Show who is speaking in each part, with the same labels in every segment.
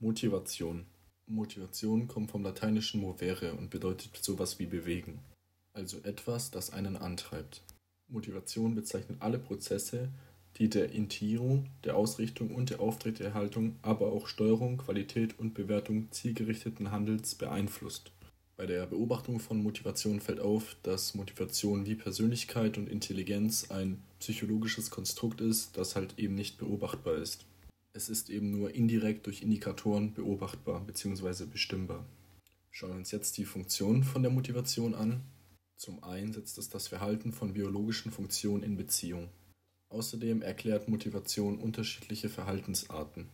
Speaker 1: Motivation. Motivation kommt vom lateinischen movere und bedeutet sowas wie bewegen, also etwas, das einen antreibt. Motivation bezeichnet alle Prozesse, die der Intierung, der Ausrichtung und der Aufrechterhaltung, aber auch Steuerung, Qualität und Bewertung zielgerichteten Handels beeinflusst. Bei der Beobachtung von Motivation fällt auf, dass Motivation wie Persönlichkeit und Intelligenz ein psychologisches Konstrukt ist, das halt eben nicht beobachtbar ist. Es ist eben nur indirekt durch Indikatoren beobachtbar bzw. bestimmbar. Schauen wir uns jetzt die Funktion von der Motivation an. Zum einen setzt es das Verhalten von biologischen Funktionen in Beziehung. Außerdem erklärt Motivation unterschiedliche Verhaltensarten.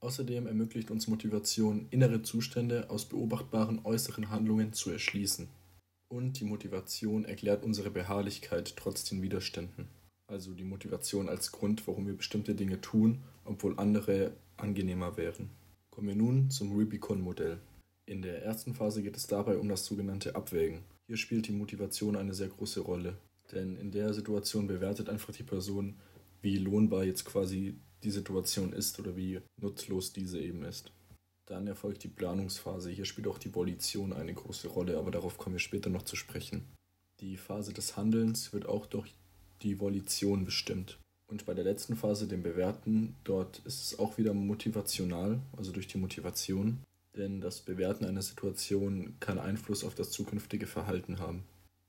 Speaker 1: Außerdem ermöglicht uns Motivation, innere Zustände aus beobachtbaren äußeren Handlungen zu erschließen. Und die Motivation erklärt unsere Beharrlichkeit trotz den Widerständen. Also die Motivation als Grund, warum wir bestimmte Dinge tun, obwohl andere angenehmer wären. Kommen wir nun zum Rubicon-Modell. In der ersten Phase geht es dabei um das sogenannte Abwägen. Hier spielt die Motivation eine sehr große Rolle. Denn in der Situation bewertet einfach die Person, wie lohnbar jetzt quasi die Situation ist oder wie nutzlos diese eben ist. Dann erfolgt die Planungsphase. Hier spielt auch die Volition eine große Rolle, aber darauf kommen wir später noch zu sprechen. Die Phase des Handelns wird auch durch die Volition bestimmt. Und bei der letzten Phase, dem Bewerten, dort ist es auch wieder motivational, also durch die Motivation. Denn das Bewerten einer Situation kann Einfluss auf das zukünftige Verhalten haben.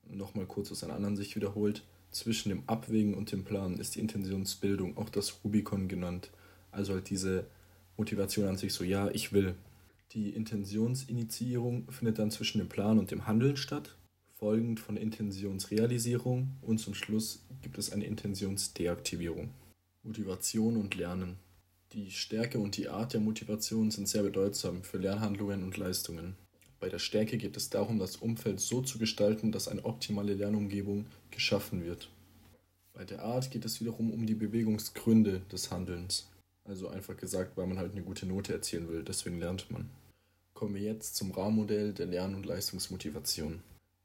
Speaker 1: Nochmal kurz aus einer anderen Sicht wiederholt. Zwischen dem Abwägen und dem Planen ist die Intentionsbildung auch das Rubikon genannt. Also halt diese Motivation an sich so, ja, ich will. Die Intentionsinitiierung findet dann zwischen dem Plan und dem Handeln statt, folgend von Intentionsrealisierung und zum Schluss gibt es eine Intentionsdeaktivierung. Motivation und Lernen. Die Stärke und die Art der Motivation sind sehr bedeutsam für Lernhandlungen und Leistungen. Bei der Stärke geht es darum, das Umfeld so zu gestalten, dass eine optimale Lernumgebung geschaffen wird. Bei der Art geht es wiederum um die Bewegungsgründe des Handelns. Also einfach gesagt, weil man halt eine gute Note erzielen will, deswegen lernt man. Kommen wir jetzt zum Rahmenmodell der Lern- und Leistungsmotivation.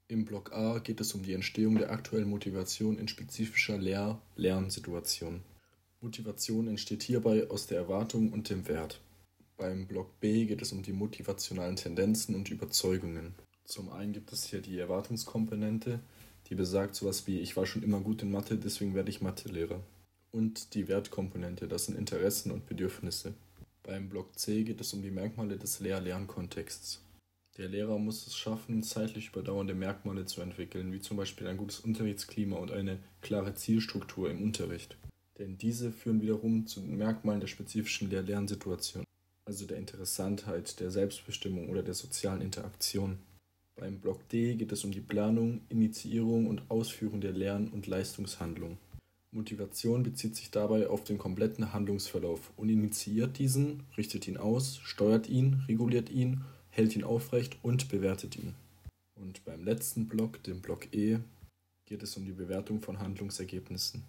Speaker 1: Im Block A geht es um die Entstehung der aktuellen Motivation in spezifischer Lehr-Lernsituation. Motivation entsteht hierbei aus der Erwartung und dem Wert. Beim Block B geht es um die motivationalen Tendenzen und Überzeugungen. Zum einen gibt es hier die Erwartungskomponente, die besagt sowas wie ich war schon immer gut in Mathe, deswegen werde ich Mathelehrer. Und die Wertkomponente, das sind Interessen und Bedürfnisse. Beim Block C geht es um die Merkmale des Lehr-Lernkontexts. Der Lehrer muss es schaffen, zeitlich überdauernde Merkmale zu entwickeln, wie zum Beispiel ein gutes Unterrichtsklima und eine klare Zielstruktur im Unterricht. Denn diese führen wiederum zu den Merkmalen der spezifischen Lehr-Lernsituation also der Interessantheit, der Selbstbestimmung oder der sozialen Interaktion. Beim Block D geht es um die Planung, Initiierung und Ausführung der Lern- und Leistungshandlung. Motivation bezieht sich dabei auf den kompletten Handlungsverlauf und initiiert diesen, richtet ihn aus, steuert ihn, reguliert ihn, hält ihn aufrecht und bewertet ihn. Und beim letzten Block, dem Block E, geht es um die Bewertung von Handlungsergebnissen.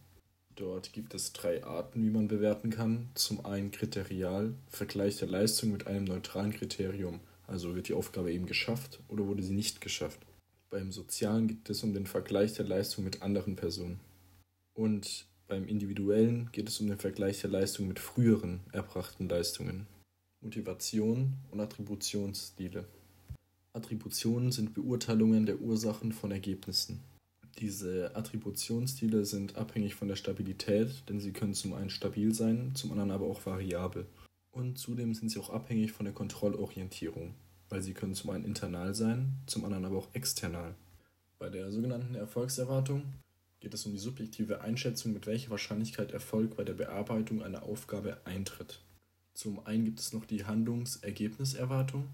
Speaker 1: Dort gibt es drei Arten, wie man bewerten kann. Zum einen kriterial, Vergleich der Leistung mit einem neutralen Kriterium. Also wird die Aufgabe eben geschafft oder wurde sie nicht geschafft. Beim sozialen geht es um den Vergleich der Leistung mit anderen Personen. Und beim individuellen geht es um den Vergleich der Leistung mit früheren erbrachten Leistungen. Motivation und Attributionsstile. Attributionen sind Beurteilungen der Ursachen von Ergebnissen. Diese Attributionsstile sind abhängig von der Stabilität, denn sie können zum einen stabil sein, zum anderen aber auch variabel. Und zudem sind sie auch abhängig von der Kontrollorientierung, weil sie können zum einen internal sein, zum anderen aber auch external. Bei der sogenannten Erfolgserwartung geht es um die subjektive Einschätzung, mit welcher Wahrscheinlichkeit Erfolg bei der Bearbeitung einer Aufgabe eintritt. Zum einen gibt es noch die Handlungsergebniserwartung.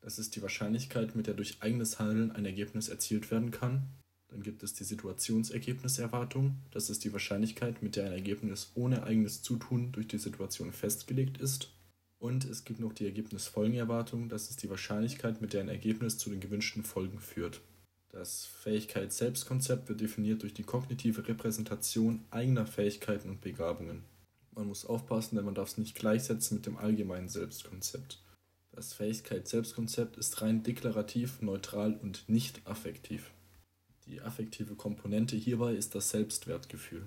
Speaker 1: Das ist die Wahrscheinlichkeit, mit der durch eigenes Handeln ein Ergebnis erzielt werden kann. Dann gibt es die Situationsergebniserwartung. Das ist die Wahrscheinlichkeit, mit der ein Ergebnis ohne eigenes Zutun durch die Situation festgelegt ist. Und es gibt noch die Ergebnisfolgenerwartung. Das ist die Wahrscheinlichkeit, mit der ein Ergebnis zu den gewünschten Folgen führt. Das Fähigkeits-Selbstkonzept wird definiert durch die kognitive Repräsentation eigener Fähigkeiten und Begabungen. Man muss aufpassen, denn man darf es nicht gleichsetzen mit dem allgemeinen Selbstkonzept. Das Fähigkeits-Selbstkonzept ist rein deklarativ, neutral und nicht affektiv. Die affektive Komponente hierbei ist das Selbstwertgefühl.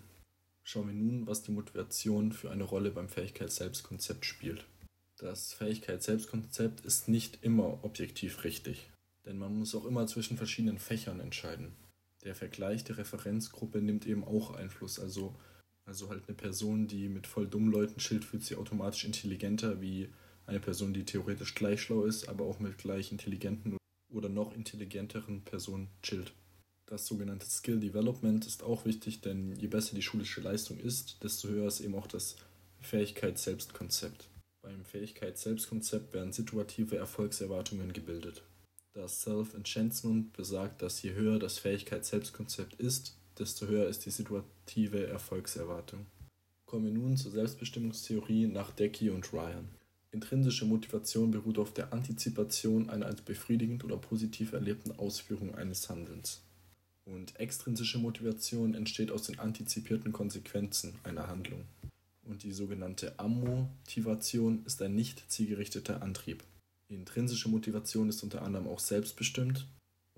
Speaker 1: Schauen wir nun, was die Motivation für eine Rolle beim Fähigkeits-Selbstkonzept spielt. Das Fähigkeit-Selbstkonzept ist nicht immer objektiv richtig, denn man muss auch immer zwischen verschiedenen Fächern entscheiden. Der Vergleich der Referenzgruppe nimmt eben auch Einfluss, also, also halt eine Person, die mit voll dummen Leuten chillt, fühlt sich automatisch intelligenter wie eine Person, die theoretisch gleich schlau ist, aber auch mit gleich intelligenten oder noch intelligenteren Personen chillt. Das sogenannte Skill Development ist auch wichtig, denn je besser die schulische Leistung ist, desto höher ist eben auch das Fähigkeit-Selbstkonzept. Beim Fähigkeit-Selbstkonzept werden situative Erfolgserwartungen gebildet. Das Self-Enhancement besagt, dass je höher das Fähigkeit-Selbstkonzept ist, desto höher ist die situative Erfolgserwartung. Kommen wir nun zur Selbstbestimmungstheorie nach Decky und Ryan. Intrinsische Motivation beruht auf der Antizipation einer als befriedigend oder positiv erlebten Ausführung eines Handelns. Und extrinsische Motivation entsteht aus den antizipierten Konsequenzen einer Handlung. Und die sogenannte Ammotivation ist ein nicht zielgerichteter Antrieb. Intrinsische Motivation ist unter anderem auch selbstbestimmt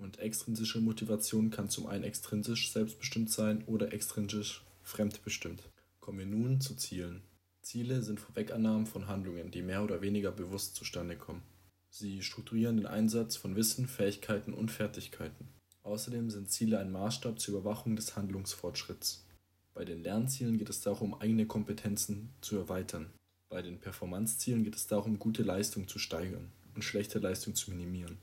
Speaker 1: und extrinsische Motivation kann zum einen extrinsisch selbstbestimmt sein oder extrinsisch fremdbestimmt. Kommen wir nun zu Zielen. Ziele sind Vorwegannahmen von Handlungen, die mehr oder weniger bewusst zustande kommen. Sie strukturieren den Einsatz von Wissen, Fähigkeiten und Fertigkeiten. Außerdem sind Ziele ein Maßstab zur Überwachung des Handlungsfortschritts. Bei den Lernzielen geht es darum, eigene Kompetenzen zu erweitern. Bei den Performancezielen geht es darum, gute Leistung zu steigern und schlechte Leistung zu minimieren.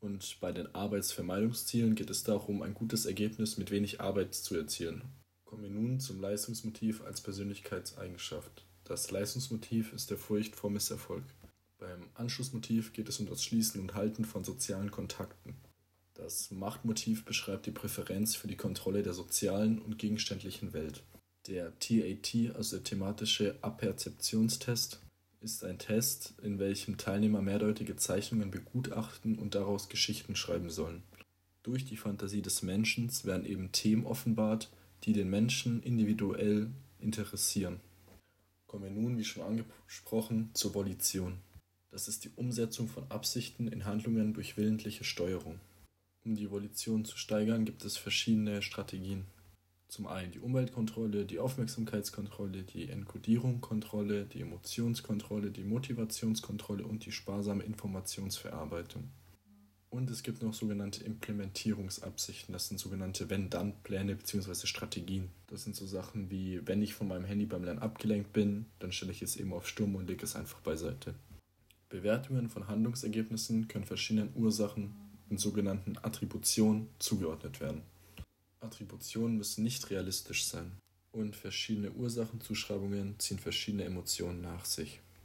Speaker 1: Und bei den Arbeitsvermeidungszielen geht es darum, ein gutes Ergebnis mit wenig Arbeit zu erzielen. Kommen wir nun zum Leistungsmotiv als Persönlichkeitseigenschaft. Das Leistungsmotiv ist der Furcht vor Misserfolg. Beim Anschlussmotiv geht es um das Schließen und Halten von sozialen Kontakten. Das Machtmotiv beschreibt die Präferenz für die Kontrolle der sozialen und gegenständlichen Welt. Der TAT, also der thematische Apperzeptionstest, ist ein Test, in welchem Teilnehmer mehrdeutige Zeichnungen begutachten und daraus Geschichten schreiben sollen. Durch die Fantasie des Menschen werden eben Themen offenbart, die den Menschen individuell interessieren. Kommen wir nun, wie schon angesprochen, zur Volition. Das ist die Umsetzung von Absichten in Handlungen durch willentliche Steuerung. Um die Volition zu steigern, gibt es verschiedene Strategien. Zum einen die Umweltkontrolle, die Aufmerksamkeitskontrolle, die Enkodierungskontrolle, die Emotionskontrolle, die Motivationskontrolle und die sparsame Informationsverarbeitung. Und es gibt noch sogenannte Implementierungsabsichten. Das sind sogenannte Wenn-Dann-Pläne bzw. Strategien. Das sind so Sachen wie, wenn ich von meinem Handy beim Lernen abgelenkt bin, dann stelle ich es eben auf Sturm und lege es einfach beiseite. Bewertungen von Handlungsergebnissen können verschiedenen Ursachen in sogenannten Attributionen zugeordnet werden. Attributionen müssen nicht realistisch sein und verschiedene Ursachenzuschreibungen ziehen verschiedene Emotionen nach sich.